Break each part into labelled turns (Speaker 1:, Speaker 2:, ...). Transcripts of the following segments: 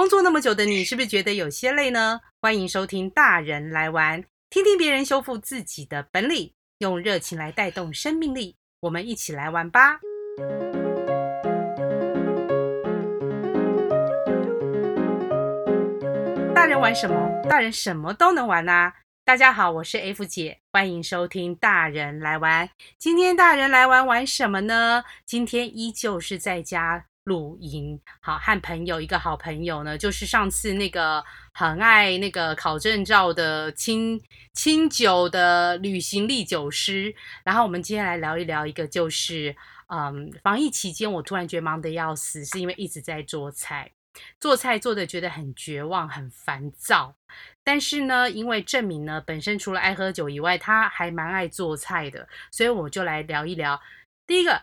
Speaker 1: 工作那么久的你，是不是觉得有些累呢？欢迎收听大人来玩，听听别人修复自己的本领，用热情来带动生命力。我们一起来玩吧！大人玩什么？大人什么都能玩啊！大家好，我是 F 姐，欢迎收听大人来玩。今天大人来玩玩什么呢？今天依旧是在家露营，好，和朋友一个好朋友呢，就是上次那个很爱那个考证照的清清酒的旅行历酒师。然后我们今天来聊一聊一个，就是嗯，防疫期间我突然觉得忙得要死，是因为一直在做菜。做菜做的觉得很绝望、很烦躁，但是呢，因为证明呢本身除了爱喝酒以外，他还蛮爱做菜的，所以我就来聊一聊。第一个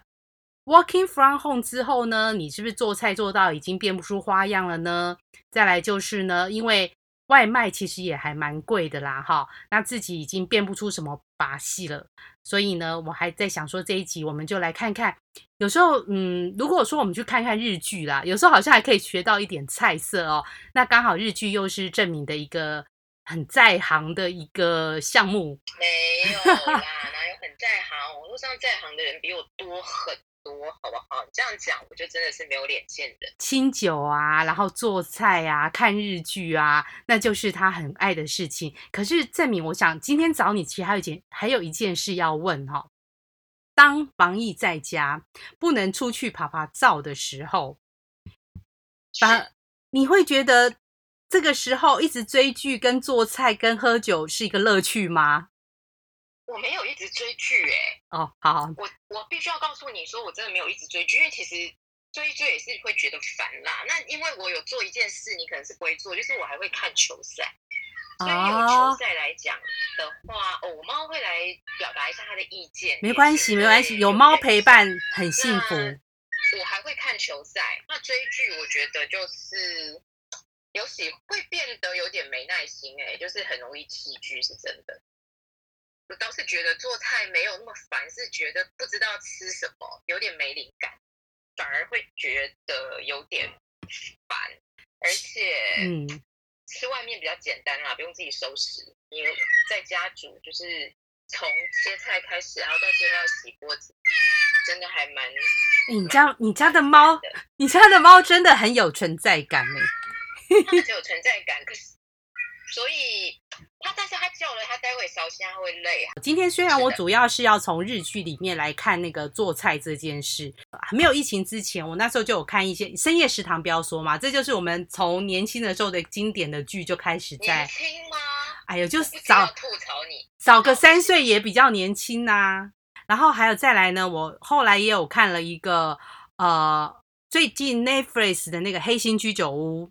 Speaker 1: ，Working from home 之后呢，你是不是做菜做到已经变不出花样了呢？再来就是呢，因为外卖其实也还蛮贵的啦，哈，那自己已经变不出什么把戏了，所以呢，我还在想说这一集我们就来看看。有时候，嗯，如果说我们去看看日剧啦，有时候好像还可以学到一点菜色哦。那刚好日剧又是正民的一个很在行的一个项目。
Speaker 2: 没有啦，哪有很在行？网络上在行的人比我多很多，好不好？你这样讲，我就真的是没有脸见人。
Speaker 1: 清酒啊，然后做菜啊，看日剧啊，那就是他很爱的事情。可是证明，我想今天找你，其实还有一件，还有一件事要问哈、哦。当防疫在家不能出去趴趴走的时候，反你会觉得这个时候一直追剧、跟做菜、跟喝酒是一个乐趣吗？
Speaker 2: 我没有一直追剧哎、欸。
Speaker 1: 哦，好，好，
Speaker 2: 我我必须要告诉你说，我真的没有一直追剧，因为其实追剧也是会觉得烦啦。那因为我有做一件事，你可能是不会做，就是我还会看球赛。所以有球赛来讲的话，哦，我猫会来表达一下它的意见。
Speaker 1: 没关系，没关系，有猫陪伴很幸福。
Speaker 2: 我还会看球赛，那追剧我觉得就是有喜会变得有点没耐心，哎，就是很容易弃剧，是真的。我倒是觉得做菜没有那么烦，是觉得不知道吃什么，有点没灵感，反而会觉得有点烦，而且，嗯。吃外面比较简单啦，不用自己收拾。你在家煮，就是从切菜开始，然后到最后要洗锅子，真的还蛮……
Speaker 1: 你家你家的猫，你家的猫真的很有存在感呢。
Speaker 2: 它很有存在感，可是。所以他，但是他叫了，他待会烧香会累啊。
Speaker 1: 今天虽然我主要是要从日剧里面来看那个做菜这件事，还没有疫情之前，我那时候就有看一些深夜食堂，不要说嘛，这就是我们从年轻的时候的经典的剧就开始在。
Speaker 2: 年轻吗？
Speaker 1: 哎呦，就是早
Speaker 2: 吐槽你，
Speaker 1: 早个三岁也比较年轻呐、啊。然后还有再来呢，我后来也有看了一个呃，最近 Netflix 的那个《黑心居酒屋》，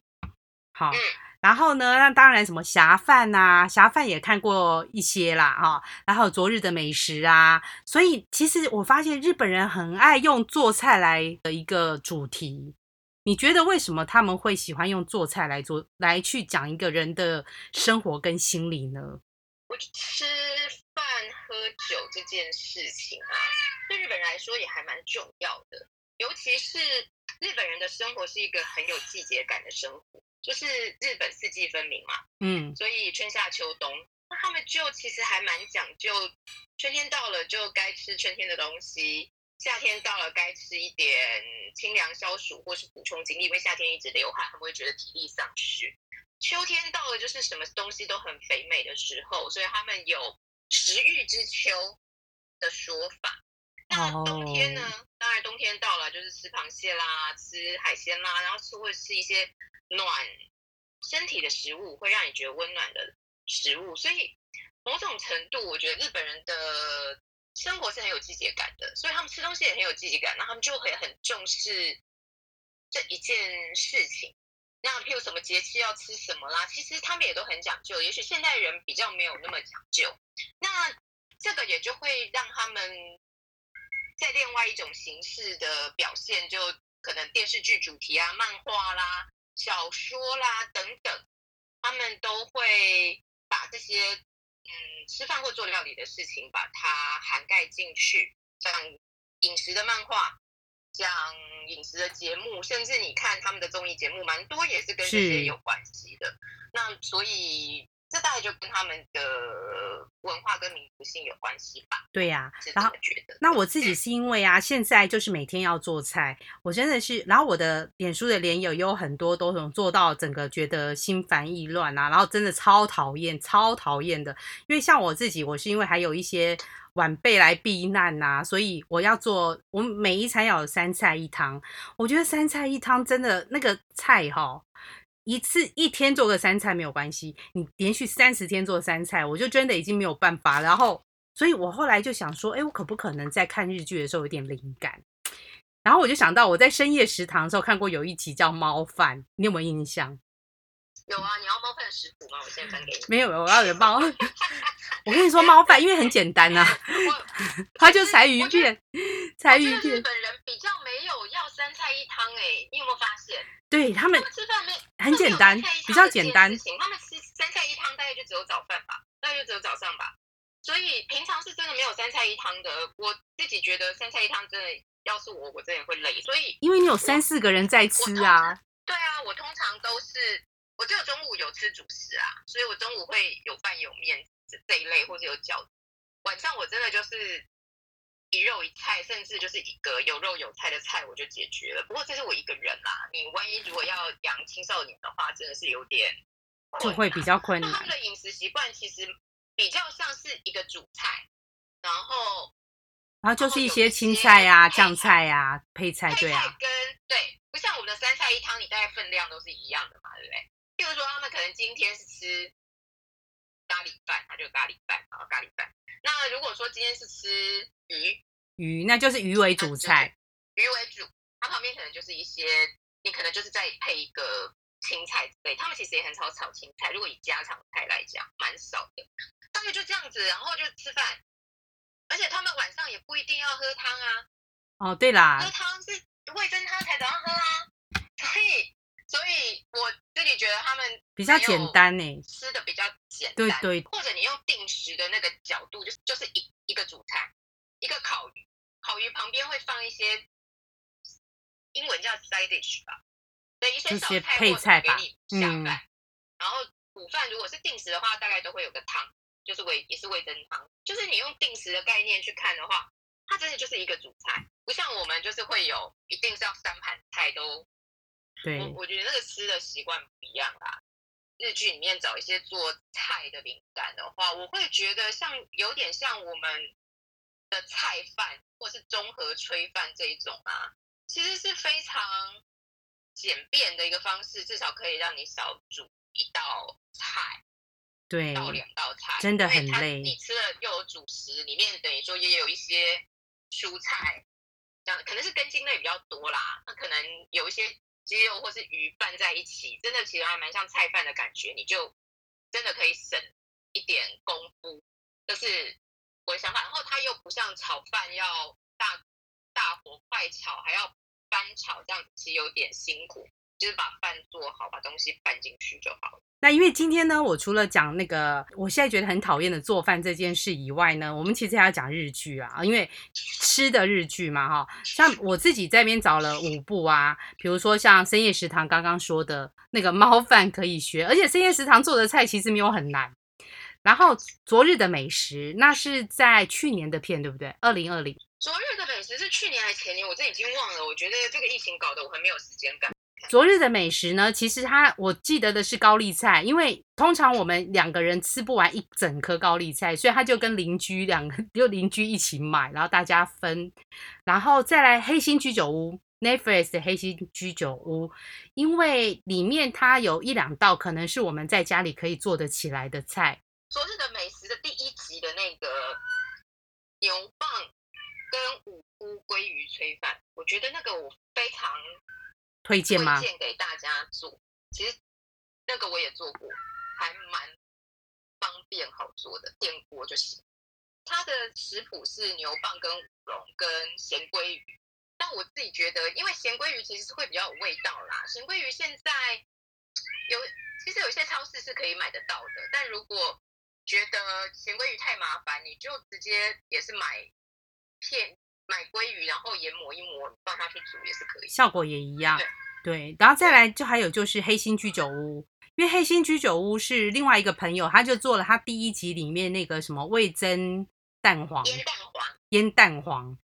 Speaker 1: 好。嗯然后呢，那当然什么侠饭呐，侠饭也看过一些啦，哈。然后昨日的美食啊，所以其实我发现日本人很爱用做菜来的一个主题。你觉得为什么他们会喜欢用做菜来做来去讲一个人的生活跟心理呢？
Speaker 2: 我吃饭喝酒这件事情啊，对日本人来说也还蛮重要的，尤其是日本人的生活是一个很有季节感的生活。就是日本四季分明嘛，嗯，所以春夏秋冬，那他们就其实还蛮讲究，春天到了就该吃春天的东西，夏天到了该吃一点清凉消暑或是补充精力，因为夏天一直流汗，他们会觉得体力丧失。秋天到了就是什么东西都很肥美的时候，所以他们有食欲之秋的说法。那冬天呢？当然冬天到了就是吃螃蟹啦，吃海鲜啦，然后吃会吃一些。暖身体的食物会让你觉得温暖的食物，所以某种程度，我觉得日本人的生活是很有季节感的，所以他们吃东西也很有季节感，那他们就会很重视这一件事情。那譬如什么节气要吃什么啦，其实他们也都很讲究。也许现代人比较没有那么讲究，那这个也就会让他们在另外一种形式的表现，就可能电视剧主题啊、漫画啦。小说啦等等，他们都会把这些嗯吃饭或做料理的事情把它涵盖进去，像饮食的漫画、像饮食的节目，甚至你看他们的综艺节目，蛮多也是跟这些有关系的。那所以。这大概就跟他们的文化跟民族性有关系吧。
Speaker 1: 对呀、
Speaker 2: 啊，然后觉得，
Speaker 1: 那我自己是因为啊，现在就是每天要做菜，我真的是，然后我的脸书的脸友有很多都能做到整个觉得心烦意乱啊，然后真的超讨厌，超讨厌的。因为像我自己，我是因为还有一些晚辈来避难呐、啊，所以我要做，我每一餐要有三菜一汤。我觉得三菜一汤真的那个菜哈、哦。一次一天做个三菜没有关系，你连续三十天做三菜，我就真的已经没有办法。然后，所以我后来就想说，哎，我可不可能在看日剧的时候有点灵感？然后我就想到我在深夜食堂的时候看过有一集叫《猫饭》，你有没有印象？
Speaker 2: 有啊，你要猫饭的食谱吗？我现在分给你。
Speaker 1: 没有，我要有猫。我跟你说，猫饭因为很简单呐、啊，它就柴鱼片，柴鱼片。日
Speaker 2: 本人比较没有要三菜一汤哎、欸，你有没有发现？
Speaker 1: 对他们，
Speaker 2: 他们吃饭没
Speaker 1: 很简单，比较简单。
Speaker 2: 他们吃三菜一汤大概就只有早饭吧，大概就只有早上吧。所以平常是真的没有三菜一汤的。我自己觉得三菜一汤真的，要是我，我真的会累。所以
Speaker 1: 因为你有三四个人在吃啊。
Speaker 2: 对啊，我通常都是，我只有中午有吃主食啊，所以我中午会有饭有面。这一类或者有饺子，晚上我真的就是一肉一菜，甚至就是一个有肉有菜的菜我就解决了。不过这是我一个人啦，你万一如果要养青少年的话，真的是有点
Speaker 1: 就会比较困难。
Speaker 2: 他们的饮食习惯其实比较像是一个主菜，然后
Speaker 1: 然后就是一些青菜啊、酱菜啊、配菜，对啊，
Speaker 2: 跟对，不像我们的三菜一汤，你大概分量都是一样的嘛，对不对？譬如说他们可能今天是吃。咖喱饭，它就咖喱饭，啊咖喱饭。那如果说今天是吃鱼，
Speaker 1: 鱼那就是鱼为主菜，
Speaker 2: 鱼为主，它旁边可能就是一些，你可能就是再配一个青菜之类。他们其实也很少炒青菜，如果以家常菜来讲，蛮少的。大概就这样子，然后就吃饭，而且他们晚上也不一定要喝汤啊。
Speaker 1: 哦，对啦，
Speaker 2: 喝汤是味噌汤才早上喝啊，所以。所以我自己觉得他们
Speaker 1: 比较简单呢，
Speaker 2: 吃的比较简单，
Speaker 1: 对对。
Speaker 2: 或者你用定时的那个角度，就是就是一一个主菜，一个烤鱼，烤鱼旁边会放一些英文叫 side dish 吧，对，一些小菜或者给你下饭。然后午饭如果是定时的话，大概都会有个汤，就是味也是味增汤。就是你用定时的概念去看的话，它真的就是一个主菜，不像我们就是会有一定是要三盘菜都。
Speaker 1: 对，
Speaker 2: 我我觉得那个吃的习惯不一样啦。日剧里面找一些做菜的灵感的话，我会觉得像有点像我们的菜饭或是综合炊饭这一种啊，其实是非常简便的一个方式，至少可以让你少煮一道菜，
Speaker 1: 对，
Speaker 2: 到两道菜，
Speaker 1: 真的很累。
Speaker 2: 你吃了又有主食，里面等于说也有一些蔬菜，这样可能是根茎类比较多啦，那可能有一些。鸡肉或是鱼拌在一起，真的其实还蛮像菜饭的感觉，你就真的可以省一点功夫，这是我的想法。然后它又不像炒饭要大大火快炒，还要翻炒，这样子其实有点辛苦，就是把饭做好，把东西拌进去就好了。
Speaker 1: 那因为今天呢，我除了讲那个我现在觉得很讨厌的做饭这件事以外呢，我们其实还要讲日剧啊，因为吃的日剧嘛，哈，像我自己在那边找了五部啊，比如说像深夜食堂刚刚说的那个猫饭可以学，而且深夜食堂做的菜其实没有很难。然后昨日的美食，那是在去年的片，对不对？二零二零。
Speaker 2: 昨日的美食是去年还是前年？我这已经忘了。我觉得这个疫情搞得我很没有时间感。
Speaker 1: 昨日的美食呢，其实它我记得的是高丽菜，因为通常我们两个人吃不完一整颗高丽菜，所以他就跟邻居两个 就邻居一起买，然后大家分，然后再来黑心居酒屋 n e f r e s 的黑心居酒屋，因为里面它有一两道可能是我们在家里可以做得起来的菜。
Speaker 2: 昨日的美食的第一集的那个牛蒡跟五菇鲑鱼炊饭，我觉得那个我非常。
Speaker 1: 推荐吗？
Speaker 2: 推荐给大家做，其实那个我也做过，还蛮方便好做的，电锅就行。它的食谱是牛蒡跟五龙跟咸鲑鱼，但我自己觉得，因为咸鲑鱼其实是会比较有味道啦。咸鲑鱼现在有，其实有些超市是可以买得到的，但如果觉得咸鲑鱼太麻烦，你就直接也是买片买鲑鱼，然后盐抹一抹，放下去煮也是可以，
Speaker 1: 效果也一
Speaker 2: 样。
Speaker 1: 对，然后再来就还有就是黑心居酒屋，因为黑心居酒屋是另外一个朋友，他就做了他第一集里面那个什么味增蛋黄，
Speaker 2: 腌蛋黄，
Speaker 1: 腌蛋黄，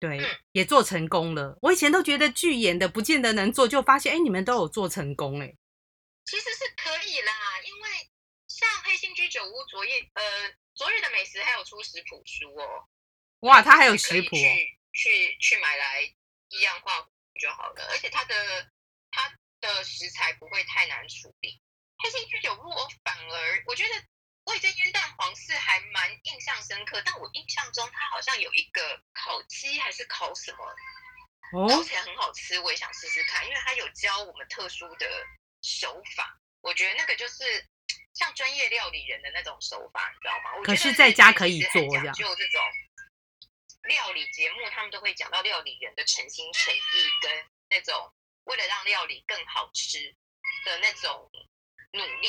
Speaker 1: 对，嗯、也做成功了。我以前都觉得剧演的不见得能做，就发现哎，你们都有做成功哎。
Speaker 2: 其实是可以啦，因为像黑心居酒屋昨夜呃昨日的美食还有出食谱书哦。
Speaker 1: 哇，他还有食谱，
Speaker 2: 去去去买来一样化就好了，而且它的它的食材不会太难处理。黑心居酒屋反而我觉得味噌腌蛋黄是还蛮印象深刻，但我印象中它好像有一个烤鸡还是烤什么，哦，烤起来很好吃，我也想试试看，因为它有教我们特殊的手法，我觉得那个就是像专业料理人的那种手法，你知道吗？
Speaker 1: 可是在家可以做这样，
Speaker 2: 就这种。料理节目，他们都会讲到料理人的诚心诚意，跟那种为了让料理更好吃的那种努力。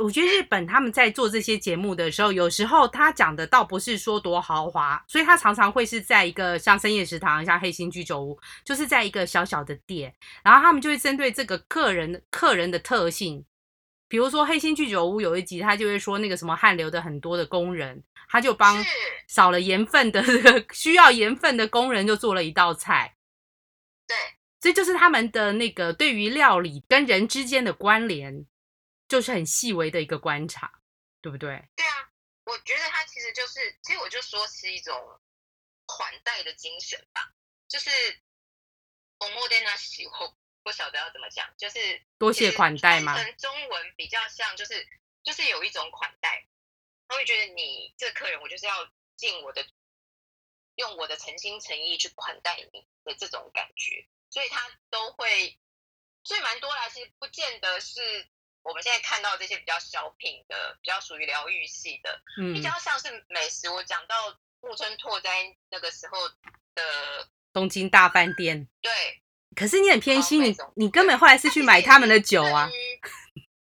Speaker 1: 我觉得日本他们在做这些节目的时候，有时候他讲的倒不是说多豪华，所以他常常会是在一个像深夜食堂、像黑心居酒屋，就是在一个小小的店，然后他们就会针对这个客人客人的特性。比如说黑心居酒屋有一集，他就会说那个什么汗流的很多的工人，他就帮少了盐分的这个需要盐分的工人就做了一道菜。
Speaker 2: 对，
Speaker 1: 这就是他们的那个对于料理跟人之间的关联，就是很细微的一个观察，对不对？
Speaker 2: 对啊，我觉得他其实就是，其实我就说是一种款待的精神吧，就是おもてなしを。 不晓得要怎么讲，就是
Speaker 1: 多谢款待嘛。
Speaker 2: 中文比较像，就是就是有一种款待，他会觉得你这个客人，我就是要尽我的，用我的诚心诚意去款待你的这种感觉，所以他都会，所以蛮多啦。其实不见得是我们现在看到这些比较小品的，比较属于疗愈系的，嗯，比较像是美食。我讲到木村拓哉那个时候的
Speaker 1: 东京大饭店，
Speaker 2: 对。
Speaker 1: 可是你很偏心，你你根本后来是去买他们的酒啊？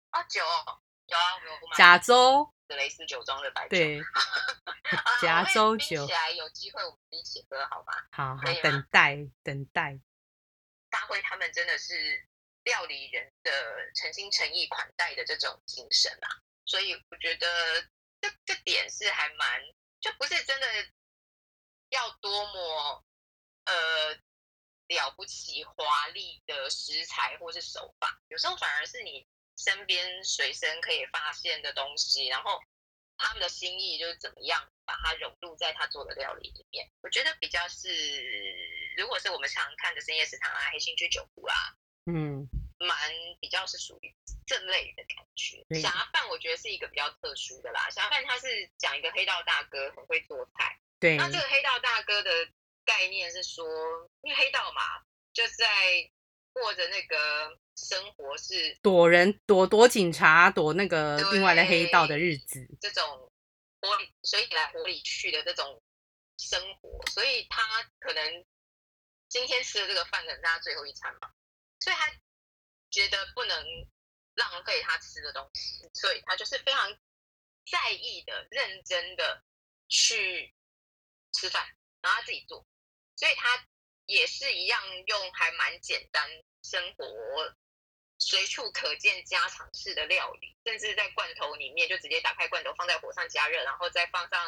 Speaker 2: 啊酒有啊，有
Speaker 1: 甲州
Speaker 2: 德雷斯酒庄的白酒。
Speaker 1: 对，甲州酒。
Speaker 2: 起来有机会我们一起喝好吗？
Speaker 1: 好好等待等待。
Speaker 2: 发挥他们真的是料理人的诚心诚意款待的这种精神啊！所以我觉得这这点是还蛮，就不是真的要多么呃。了不起华丽的食材或是手法，有时候反而是你身边随身可以发现的东西，然后他们的心意就是怎么样把它融入在他做的料理里面。我觉得比较是，如果是我们常看的深夜食堂啊、黑心居酒屋啊，
Speaker 1: 嗯，
Speaker 2: 蛮比较是属于这类的感觉。侠饭我觉得是一个比较特殊的啦，侠饭他是讲一个黑道大哥很会做菜，
Speaker 1: 对，
Speaker 2: 那这个黑道大哥的。概念是说，因为黑道嘛，就在过着那个生活是
Speaker 1: 躲人、躲躲警察、躲那个另外的黑道的日子，
Speaker 2: 这种火里水里来火里去的这种生活，所以他可能今天吃的这个饭，可能是他最后一餐嘛，所以他觉得不能浪费他吃的东西，所以他就是非常在意的、认真的去吃饭，然后他自己做。所以它也是一样用还蛮简单生活随处可见家常式的料理，甚至在罐头里面就直接打开罐头放在火上加热，然后再放上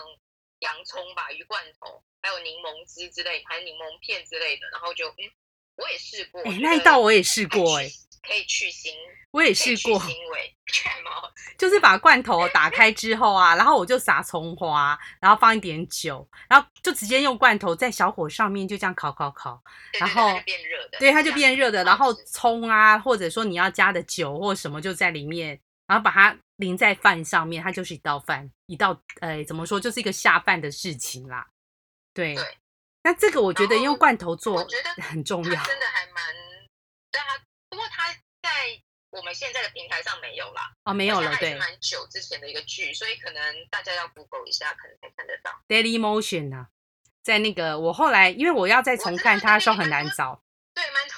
Speaker 2: 洋葱吧、鱼罐头，还有柠檬汁之类，还有柠檬片之类的，然后就嗯，我也试过，
Speaker 1: 欸、那一道我也试过哎、欸。
Speaker 2: 可以去腥，
Speaker 1: 我也
Speaker 2: 试过。
Speaker 1: 就是把罐头 打开之后啊，然后我就撒葱花，然后放一点酒，然后就直接用罐头在小火上面就这样烤烤烤，然后
Speaker 2: 就变热的，
Speaker 1: 对，它就变热的。然后葱啊，或者说你要加的酒或什么就在里面，然后把它淋在饭上面，它就是一道饭，一道呃，怎么说，就是一个下饭的事情啦。对，
Speaker 2: 对。
Speaker 1: 那这个我觉得用罐头做，我觉得很重要，
Speaker 2: 真的还蛮对啊。不过它在我们现在的平台上没有啦，
Speaker 1: 哦，没有了，对，
Speaker 2: 蛮久之前的一个剧，所以可能大家要 Google 一下，可能才看得到。
Speaker 1: Daily Motion 啊，在那个我后来因为我要再重看它的时候很难找，
Speaker 2: 对，蛮多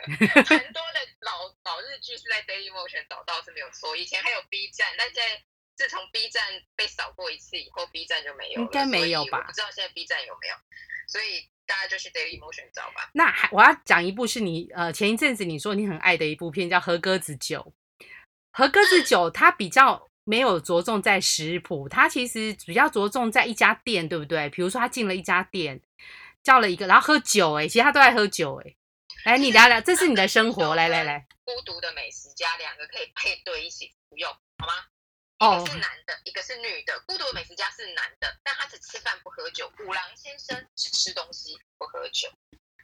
Speaker 2: 蛮多的老老日剧是在 Daily Motion 找到是没有错。以前还有 B 站，但在自从 B 站被扫过一次以后，B 站就没有了，
Speaker 1: 应该没有吧？
Speaker 2: 我不知道现在 B 站有没有，所以。大家就是 Dailymotion 找吧。
Speaker 1: 那还我要讲一部是你呃前一阵子你说你很爱的一部片，叫《和鸽子酒》。和鸽子酒它比较没有着重在食谱，它其实比较着重在一家店，对不对？比如说他进了一家店，叫了一个，然后喝酒，哎，其实他都在喝酒，哎。来，你聊聊，这是你的生活，来来来。
Speaker 2: 孤独的美食家两个可以配对一起服用，好吗？一个是男的，一个是女的。孤独的美食家是男的，但他只吃饭不喝酒。五郎先生只吃东西不喝酒。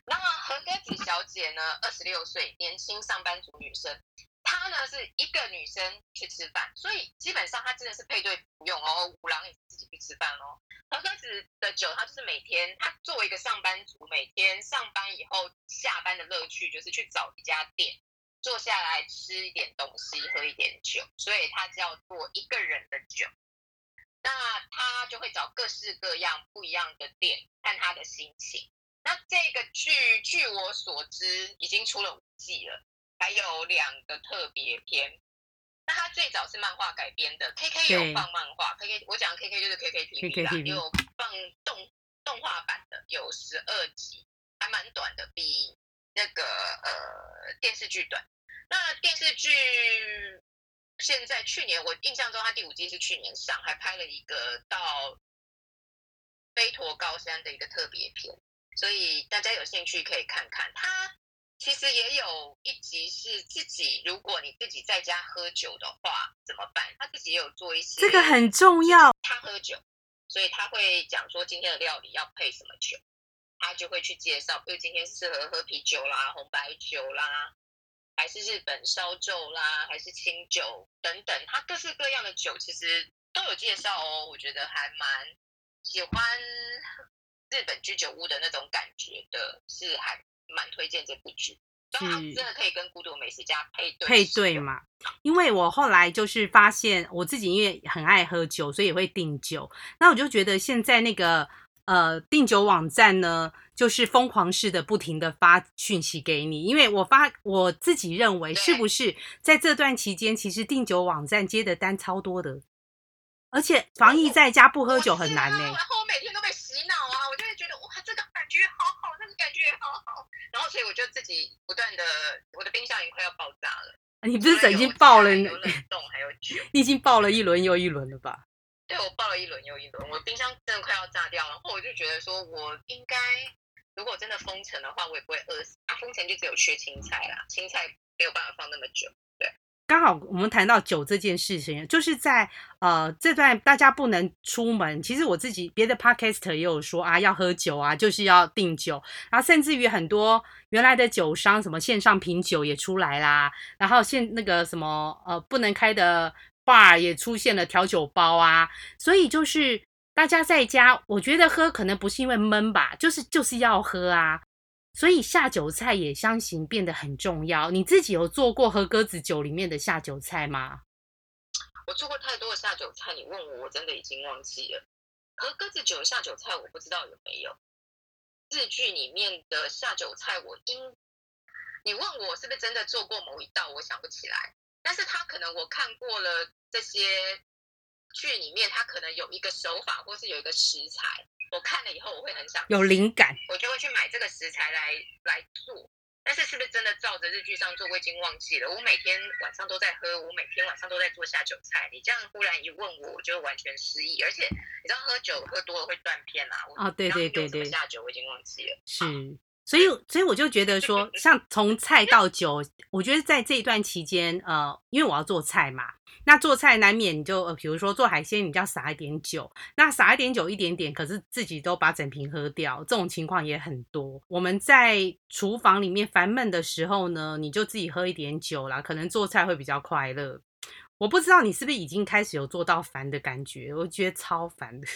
Speaker 2: 那么和歌子小姐呢？二十六岁，年轻上班族女生。她呢是一个女生去吃饭，所以基本上她真的是配对不用哦。五郎也自己去吃饭哦。和歌子的酒，她就是每天，她作为一个上班族，每天上班以后下班的乐趣就是去找一家店。坐下来吃一点东西，喝一点酒，所以它叫做一个人的酒。那他就会找各式各样不一样的店，看他的心情。那这个剧据我所知已经出了五季了，还有两个特别篇。那他最早是漫画改编的，KK 有放漫画，KK 我讲 KK 就是 KKTV 啦，也有放动动画版的，有十二集，还蛮短的，比那个呃电视剧短。那电视剧现在去年我印象中，它第五季是去年上，还拍了一个到飞驼高山的一个特别篇，所以大家有兴趣可以看看。他其实也有一集是自己，如果你自己在家喝酒的话怎么办？他自己也有做一些，
Speaker 1: 这个很重要。
Speaker 2: 他喝酒，所以他会讲说今天的料理要配什么酒，他就会去介绍，比如今天适合喝啤酒啦、红白酒啦。还是日本烧酒啦，还是清酒等等，他各式各样的酒其实都有介绍哦。我觉得还蛮喜欢日本居酒屋的那种感觉的，是还蛮推荐这部剧。当然真的可以跟孤独美食家配对
Speaker 1: 配对嘛？因为我后来就是发现我自己因为很爱喝酒，所以也会订酒。那我就觉得现在那个。呃，订酒网站呢，就是疯狂式的不停的发讯息给你，因为我发我自己认为，是不是在这段期间，其实订酒网站接的单超多的，而且防疫在家不喝酒很难呢、欸。
Speaker 2: 然后我每天都被洗脑啊，我就会觉得哇，这个感觉好好，那个感觉好好，然后所以我就自己不断的，我的冰箱已经快要爆炸了。
Speaker 1: 你不是已经爆了？
Speaker 2: 有冷冻还有酒，
Speaker 1: 你已经爆了一轮又一轮了吧？
Speaker 2: 对，我报了一轮又一轮，我冰箱真的快要炸掉了。然后我就觉得说，我应该如果真的封城的话，我也不会饿死。啊，封城就只有缺青菜啦，青菜没有办法放那么久。对，
Speaker 1: 刚好我们谈到酒这件事情，就是在呃这段大家不能出门，其实我自己别的 podcast 也有说啊，要喝酒啊，就是要订酒，然后甚至于很多原来的酒商，什么线上品酒也出来啦，然后现那个什么呃不能开的。话也出现了调酒包啊，所以就是大家在家，我觉得喝可能不是因为闷吧，就是就是要喝啊，所以下酒菜也相形变得很重要。你自己有做过喝鸽子酒里面的下酒菜吗？
Speaker 2: 我做过太多的下酒菜，你问我，我真的已经忘记了。和鸽子酒下酒菜我不知道有没有。日剧里面的下酒菜，我应你问我是不是真的做过某一道，我想不起来。但是他可能我看过了这些剧里面，他可能有一个手法，或是有一个食材，我看了以后我会很想
Speaker 1: 有灵感，
Speaker 2: 我就会去买这个食材来来做。但是是不是真的照着日剧上做，我已经忘记了。我每天晚上都在喝，我每天晚上都在做下酒菜。你这样忽然一问我，我就完全失忆。而且你知道喝酒喝多了会断片啊。
Speaker 1: 哦，对对对对，
Speaker 2: 下酒我已经忘记了。
Speaker 1: 是。所以，所以我就觉得说，像从菜到酒，我觉得在这一段期间，呃，因为我要做菜嘛，那做菜难免你就，呃，比如说做海鲜，你就要撒一点酒，那撒一点酒一点点，可是自己都把整瓶喝掉，这种情况也很多。我们在厨房里面烦闷的时候呢，你就自己喝一点酒啦，可能做菜会比较快乐。我不知道你是不是已经开始有做到烦的感觉，我觉得超烦的。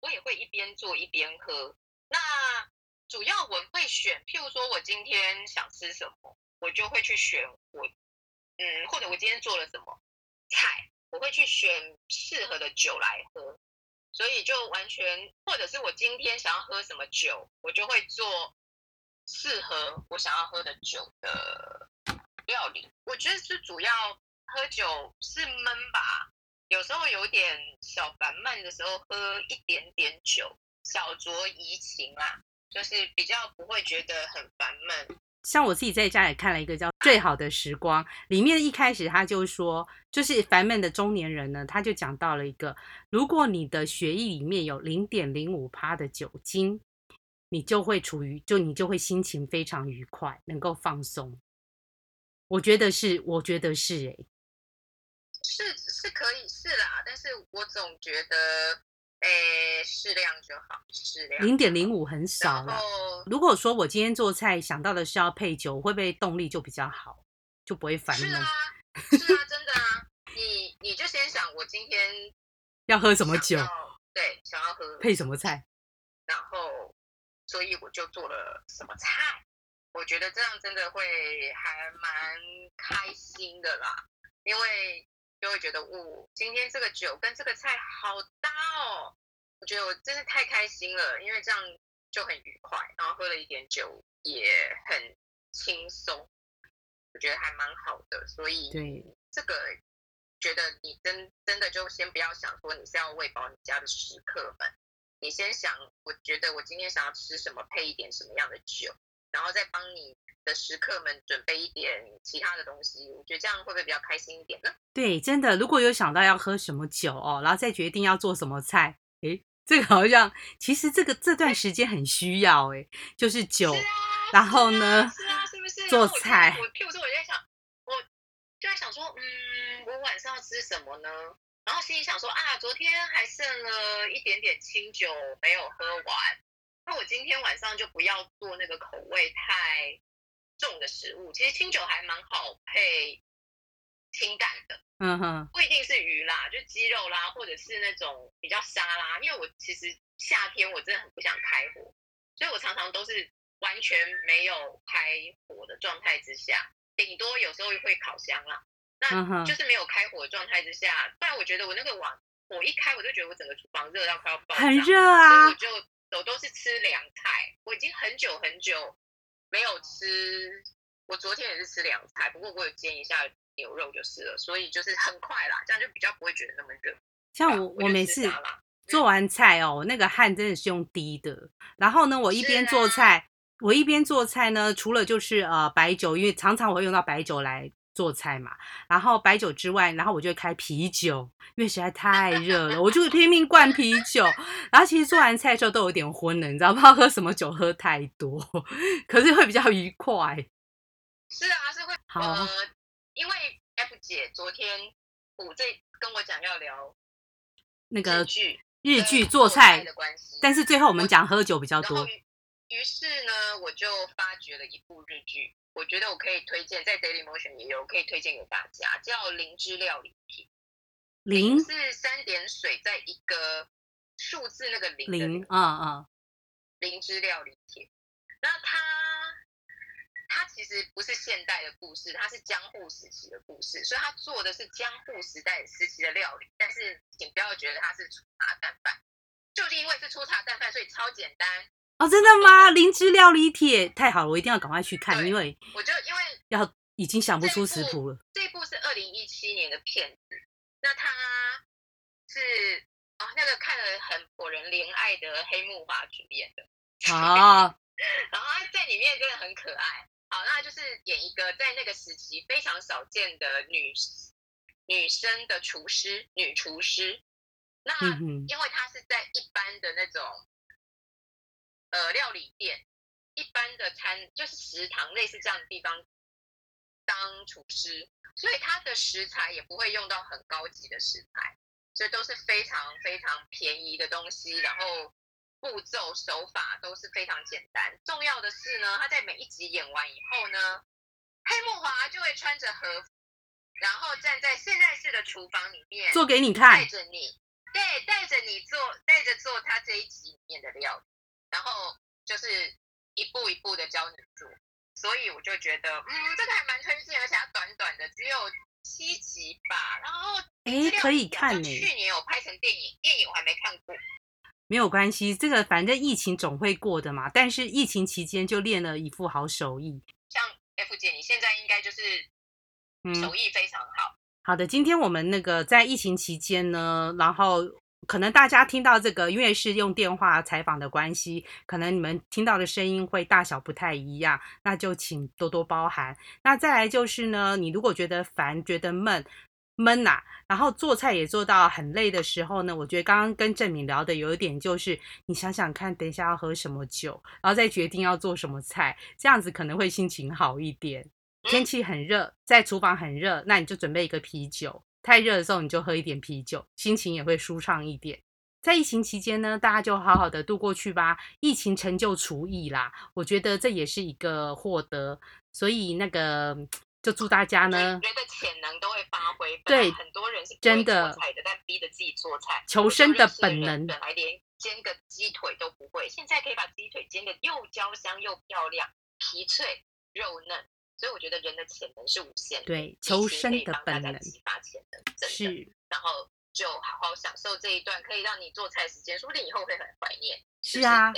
Speaker 2: 我也会一边做一边喝，那。主要我会选，譬如说我今天想吃什么，我就会去选我，嗯，或者我今天做了什么菜，我会去选适合的酒来喝，所以就完全，或者是我今天想要喝什么酒，我就会做适合我想要喝的酒的料理。我觉得是主要喝酒是闷吧，有时候有点小烦闷的时候，喝一点点酒，小酌怡情啦。就是比较不会觉得很烦闷。
Speaker 1: 像我自己在家也看了一个叫《最好的时光》，里面一开始他就说，就是烦闷的中年人呢，他就讲到了一个，如果你的血液里面有零点零五趴的酒精，你就会处于，就你就会心情非常愉快，能够放松。我觉得是，我觉得是、欸，哎，
Speaker 2: 是是可以是啦，但是我总觉得。诶，适量就好，适量。
Speaker 1: 零点零五很少了。如果说我今天做菜想到的是要配酒，会不会动力就比较好，就不会烦闷？
Speaker 2: 是啊，是啊，真的啊。你你就先想，我今天
Speaker 1: 要喝什么酒？
Speaker 2: 对，想要喝
Speaker 1: 配什么菜？
Speaker 2: 然后，所以我就做了什么菜。我觉得这样真的会还蛮开心的啦，因为。就会觉得，哦，今天这个酒跟这个菜好搭哦！我觉得我真是太开心了，因为这样就很愉快，然后喝了一点酒也很轻松，我觉得还蛮好的。所以，对这个，觉得你真真的就先不要想说你是要喂饱你家的食客们，你先想，我觉得我今天想要吃什么，配一点什么样的酒，然后再帮你的食客们准备一点其他的东西，我觉得这样会不会比较开心一点呢？
Speaker 1: 对，真的，如果有想到要喝什么酒哦，然后再决定要做什么菜，诶，这个好像其实这个这段时间很需要诶，就是酒，
Speaker 2: 啊、
Speaker 1: 然后呢，
Speaker 2: 是啊，是不是
Speaker 1: 做菜？
Speaker 2: 我譬如说我在想，我就在想说，嗯，我晚上要吃什么呢？然后心里想说啊，昨天还剩了一点点清酒没有喝完，那我今天晚上就不要做那个口味太。重的食物，其实清酒还蛮好配清淡的，嗯哼，不一定是鱼啦，就鸡肉啦，或者是那种比较沙拉。因为我其实夏天我真的很不想开火，所以我常常都是完全没有开火的状态之下，顶多有时候会烤箱啦，那就是没有开火的状态之下。不然我觉得我那个碗火一开，我就觉得我整个厨房热到快要爆炸，
Speaker 1: 很热啊，
Speaker 2: 所以我就我都是吃凉菜，我已经很久很久。没有吃，我昨天也是吃凉菜，不过我有煎一下牛肉就是了，所以就是很快啦，这样就比较不会觉得那么热。
Speaker 1: 像我，我，我每次做完菜哦，那个汗真的是用滴的。然后呢，我一边做菜，啊、我一边做菜呢，除了就是呃白酒，因为常常我会用到白酒来。做菜嘛，然后白酒之外，然后我就会开啤酒，因为实在太热了，我就会拼命灌啤酒。然后其实做完菜的时候都有点昏了，你知道不知道喝什么酒喝太多，可是会比较愉快。
Speaker 2: 是啊，是会。好，呃，因为 F 姐昨天我在跟我讲要聊
Speaker 1: 那个日剧，日剧做菜的关系，但是最后我们讲喝酒比较多。
Speaker 2: 于是呢，我就发掘了一部日剧。我觉得我可以推荐，在 Daily Motion 也有可以推荐给大家，叫《灵芝料理帖》。
Speaker 1: 灵
Speaker 2: 是三点水，在一个数字那个零的
Speaker 1: 零，啊啊。
Speaker 2: 灵芝料理帖。那它它其实不是现代的故事，它是江户时期的故事，所以它做的是江户时代时期的料理。但是请不要觉得它是粗茶淡饭，就是因为是粗茶淡饭，所以超简单。
Speaker 1: 哦，真的吗？灵芝料理帖太好了，我一定要赶快去看，因为
Speaker 2: 我就因为
Speaker 1: 要已经想不出食谱了。
Speaker 2: 这部是二零一七年的片子，那它是哦，那个看了很火人怜爱的黑木华主演的
Speaker 1: 啊，
Speaker 2: 然后他在里面真的很可爱。好，那就是演一个在那个时期非常少见的女女生的厨师，女厨师。那因为她是在一般的那种。呃，料理店一般的餐就是食堂，类似这样的地方当厨师，所以他的食材也不会用到很高级的食材，所以都是非常非常便宜的东西，然后步骤手法都是非常简单。重要的是呢，他在每一集演完以后呢，黑木华就会穿着和服，然后站在现代式的厨房里面
Speaker 1: 做给你看，
Speaker 2: 带着你，对，带着你做，带着做他这一集里面的料理。然后就是一步一步的教你做，所以我就觉得，嗯，这个还蛮推荐，而且它短短的只有七集吧。然后，
Speaker 1: 哎，可以看呢。
Speaker 2: 去年有拍成电影，电影我还没看过。
Speaker 1: 没有关系，这个反正疫情总会过的嘛。但是疫情期间就练了一副好手艺。
Speaker 2: 像 F 姐，你现在应该就是手艺非常好。
Speaker 1: 好的，今天我们那个在疫情期间呢，然后。可能大家听到这个，因为是用电话采访的关系，可能你们听到的声音会大小不太一样，那就请多多包涵。那再来就是呢，你如果觉得烦、觉得闷闷呐、啊，然后做菜也做到很累的时候呢，我觉得刚刚跟郑敏聊的有一点就是，你想想看，等一下要喝什么酒，然后再决定要做什么菜，这样子可能会心情好一点。天气很热，在厨房很热，那你就准备一个啤酒。太热的时候，你就喝一点啤酒，心情也会舒畅一点。在疫情期间呢，大家就好好的度过去吧。疫情成就厨艺啦，我觉得这也是一个获得。所以那个，就祝大家呢，
Speaker 2: 觉得潜能都会发挥。
Speaker 1: 对，
Speaker 2: 很多人是
Speaker 1: 真的
Speaker 2: 做菜的，但逼着自己做菜，
Speaker 1: 求生的本能。
Speaker 2: 本来连煎个鸡腿都不会，现在可以把鸡腿煎得又焦香又漂亮，皮脆肉嫩。所以我觉得人的潜能是无限的，
Speaker 1: 对，求生的本能，
Speaker 2: 激发潜能，真的。
Speaker 1: 是，
Speaker 2: 然后就好好享受这一段可以让你做菜时间，说不定以后会很怀念。
Speaker 1: 是啊，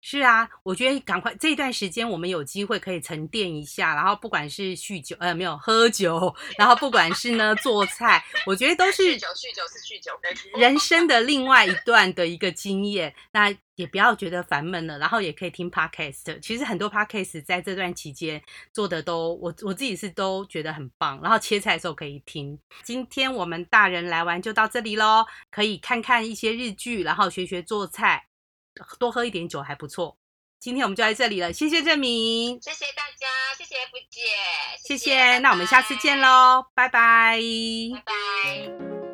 Speaker 1: 是啊，我觉得赶快这一段时间，我们有机会可以沉淀一下，然后不管是酗酒，呃，没有喝酒，然后不管是呢做菜，我觉得都是
Speaker 2: 酗酒，酗酒是酗酒，
Speaker 1: 人生的另外一段的一个经验。那也不要觉得烦闷了，然后也可以听 podcast。其实很多 podcast 在这段期间做的都，我我自己是都觉得很棒。然后切菜的时候可以听。今天我们大人来玩就到这里喽，可以看看一些日剧，然后学学做菜。多喝一点酒还不错。今天我们就在这里了，谢谢正明，
Speaker 2: 谢谢大家，谢谢福姐，
Speaker 1: 谢谢。谢谢，那我们下次见喽，拜拜，
Speaker 2: 拜拜。